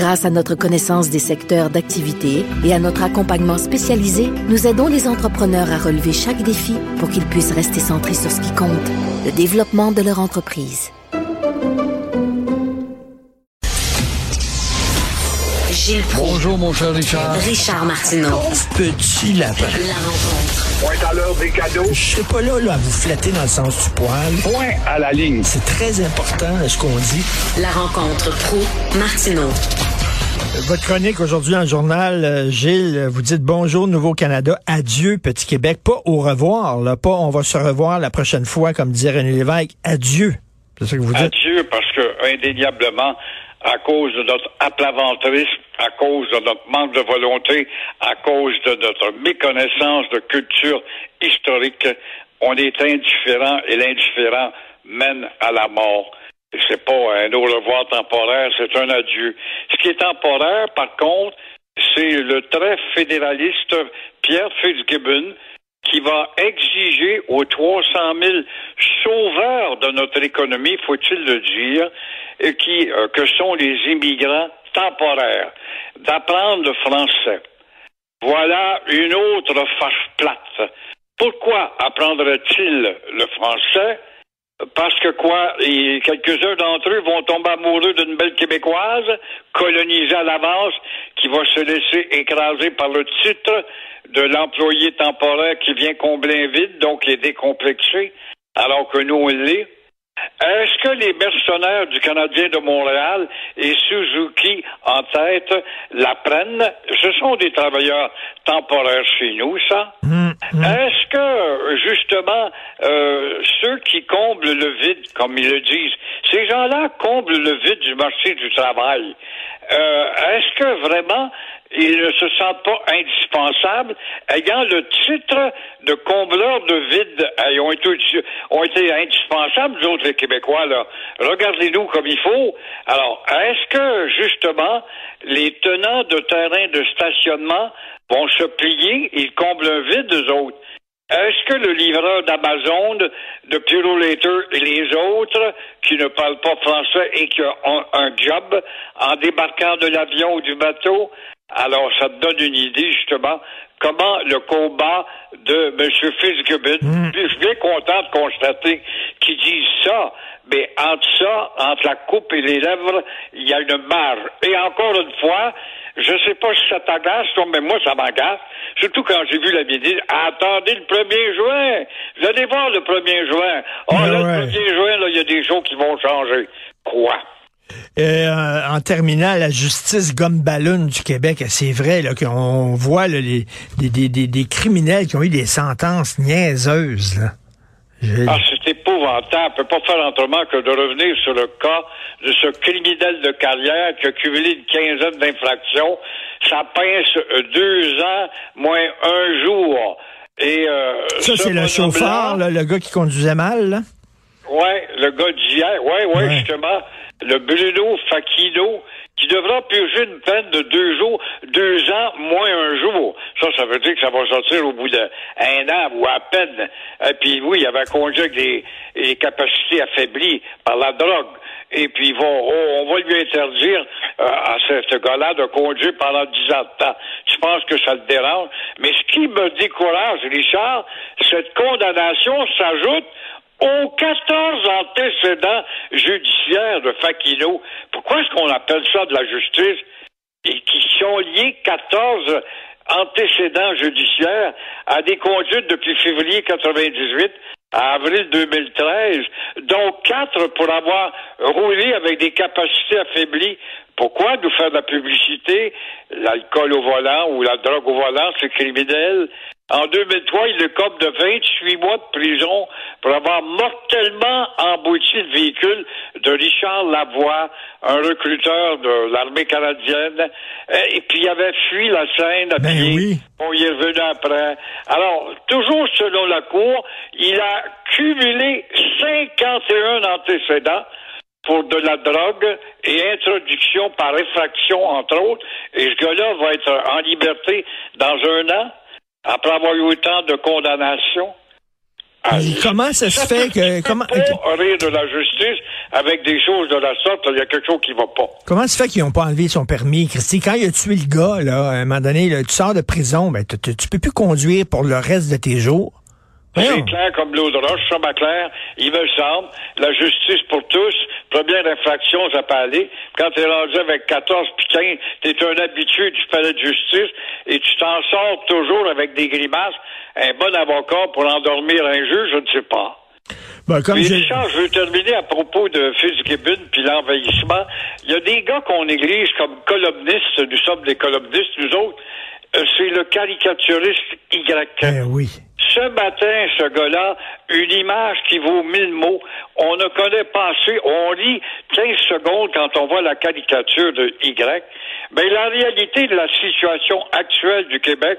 Grâce à notre connaissance des secteurs d'activité et à notre accompagnement spécialisé, nous aidons les entrepreneurs à relever chaque défi pour qu'ils puissent rester centrés sur ce qui compte, le développement de leur entreprise. Gilles Proulx. Bonjour, mon cher Richard. Richard Martineau. Petit lapin. La rencontre. Point à l'heure des cadeaux. Je serai pas là, là à vous flatter dans le sens du poil. Point à la ligne. C'est très important ce qu'on dit. La rencontre pro martineau Votre chronique aujourd'hui dans le journal, euh, Gilles, vous dites bonjour Nouveau-Canada, adieu Petit Québec, pas au revoir, là, pas on va se revoir la prochaine fois, comme disait René Lévesque, adieu. C'est ça que vous dites? Adieu, parce que indéniablement, à cause de notre aplaventrisme, à cause de notre manque de volonté, à cause de notre méconnaissance de culture historique, on est indifférent et l'indifférent mène à la mort. C'est pas un au revoir temporaire, c'est un adieu. Ce qui est temporaire, par contre, c'est le très fédéraliste Pierre Fitzgibbon qui va exiger aux 300 000 sauveurs de notre économie, faut-il le dire, et qui, euh, que sont les immigrants temporaires, d'apprendre le français. Voilà une autre fâche plate. Pourquoi apprendrait-il le français? Parce que quoi, quelques-uns d'entre eux vont tomber amoureux d'une belle québécoise, colonisée à l'avance, qui va se laisser écraser par le titre de l'employé temporaire qui vient combler un vide, donc est décomplexé, alors que nous, on l'est. Est-ce que les mercenaires du Canadien de Montréal et Suzuki en tête l'apprennent? Ce sont des travailleurs temporaires chez nous, ça. Est-ce que, justement, euh, ceux qui comblent le vide, comme ils le disent, ces gens-là comblent le vide du marché du travail? Euh, Est-ce que vraiment ils ne se sentent pas indispensables, ayant le titre de combleur de vide, ils ont été, ont été indispensables, nous autres, les Québécois, là. Regardez-nous comme il faut. Alors, est-ce que, justement, les tenants de terrains de stationnement vont se plier, ils comblent un vide, eux autres? Est-ce que le livreur d'Amazon, de Purolator et les autres qui ne parlent pas français et qui ont un job en débarquant de l'avion ou du bateau, alors ça te donne une idée justement comment le combat de M. Fitzgibbon, je suis bien content de constater qu'ils disent ça, mais entre ça, entre la coupe et les lèvres, il y a une marge. Et encore une fois, je sais pas si ça t'agace, mais moi, ça m'agace. Surtout quand j'ai vu la vidéo. Attendez le 1er juin. Vous allez voir le 1er juin. Oh, Ah là, ouais. le 1er juin, là, il y a des choses qui vont changer. Quoi? Euh, en terminant, la justice gomme ballon du Québec, c'est vrai là, qu'on voit là, les, des, des, des, des criminels qui ont eu des sentences niaiseuses. Là. Ah, c'est épouvantable. On peut pas faire autrement que de revenir sur le cas de ce criminel de carrière qui a cumulé une quinzaine d'infractions. Ça pince deux ans moins un jour. Et euh, Ça, ce c'est le chauffeur, là, le gars qui conduisait mal. Là? Ouais, le gars d'hier. Ouais, ouais, Ouais. justement. Le Bruno Facchino, qui devra purger une peine de deux jours, deux ans moins un jour. Ça, ça veut dire que ça va sortir au bout d'un an ou à peine. Et puis oui, il avait congé avec des, capacités affaiblies par la drogue. Et puis vont, on va lui interdire euh, à ce, ce gars-là de conduire pendant dix ans de temps. Je pense que ça le dérange. Mais ce qui me décourage, Richard, cette condamnation s'ajoute aux 14 antécédents judiciaires de Fakino. Pourquoi est-ce qu'on appelle ça de la justice? Et qui sont liés 14 antécédents judiciaires à des conduites depuis février 98 à avril 2013, dont quatre pour avoir roulé avec des capacités affaiblies? Pourquoi nous faire de la publicité? L'alcool au volant ou la drogue au volant, c'est criminel? En 2003, il le cope de 28 mois de prison pour avoir mortellement embouti le véhicule de Richard Lavoie, un recruteur de l'armée canadienne. Et puis, il avait fui la scène à Ben pied. oui. Bon, il est revenu après. Alors, toujours selon la Cour, il a cumulé 51 antécédents pour de la drogue et introduction par effraction, entre autres. Et ce gars-là va être en liberté dans un an, après avoir eu autant de condamnations. Ah, comment ça se fait que comment Pas rire de la justice avec des choses de la sorte, il y a quelque chose qui va pas. comment ça se fait qu'ils n'ont pas enlevé son permis, Christy? Quand il a tué le gars, là, à un moment donné, là, tu sors de prison, ben tu peux plus conduire pour le reste de tes jours. C'est clair comme l'eau de roche, ça, ma claire. Il me semble, la justice pour tous, première infraction, ça peut aller. Quand t'es rendu avec 14 puis 15, t'es un habitué du palais de justice et tu t'en sors toujours avec des grimaces. Un bon avocat pour endormir un juge, je ne sais pas. Ben, comme Mais je- Richard, je veux terminer à propos de Fitzgibbon puis l'envahissement. Il y a des gars qu'on néglige comme columnistes. Nous sommes des columnistes, nous autres. Euh, C'est le caricaturiste Y. Ben oui. Ce matin, ce gars-là, une image qui vaut mille mots. On ne connaît pas assez. On lit 15 secondes quand on voit la caricature de Y. Mais la réalité de la situation actuelle du Québec,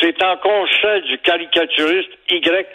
c'est encore celle du caricaturiste Y.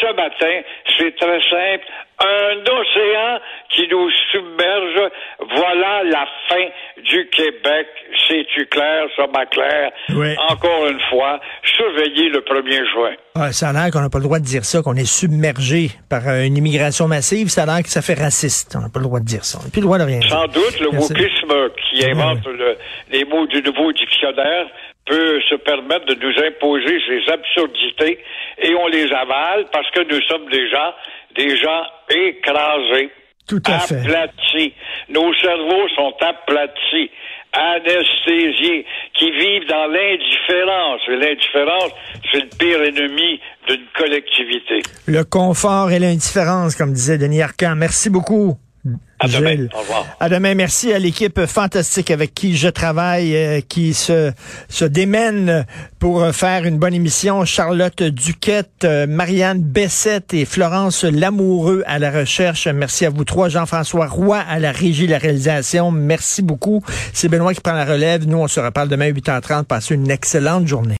Ce matin, c'est très simple. Un océan qui nous submerge. Voilà la fin du Québec. C'est-tu clair, ça, ma claire? Oui. Encore une fois, surveillez le 1er juin. Ah, ça a l'air qu'on n'a pas le droit de dire ça, qu'on est submergé par euh, une immigration massive. Ça a l'air que ça fait raciste. On n'a pas le droit de dire ça. On n'a plus le droit de rien dire. Sans doute, le Merci. wokisme qui invente le- les mots du nouveau dictionnaire peut se permettre de nous imposer ces absurdités et on les avale parce que nous sommes des gens, des gens écrasés. Tout à fait. aplatis. Nos cerveaux sont aplatis, anesthésiés, qui vivent dans l'indifférence. Et l'indifférence, c'est le pire ennemi d'une collectivité. Le confort et l'indifférence, comme disait Denis Arcand. Merci beaucoup. À demain. Gilles. Au revoir. À demain. Merci à l'équipe fantastique avec qui je travaille, euh, qui se, se démène pour faire une bonne émission. Charlotte Duquette, euh, Marianne Bessette et Florence Lamoureux à la recherche. Merci à vous trois. Jean-François Roy à la régie, la réalisation. Merci beaucoup. C'est Benoît qui prend la relève. Nous, on se reparle demain à 8h30. Passez une excellente journée.